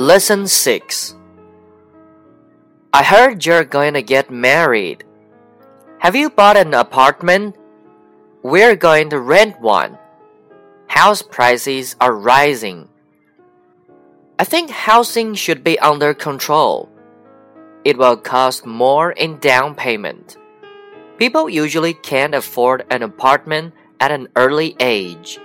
Lesson 6 I heard you're going to get married. Have you bought an apartment? We're going to rent one. House prices are rising. I think housing should be under control. It will cost more in down payment. People usually can't afford an apartment at an early age.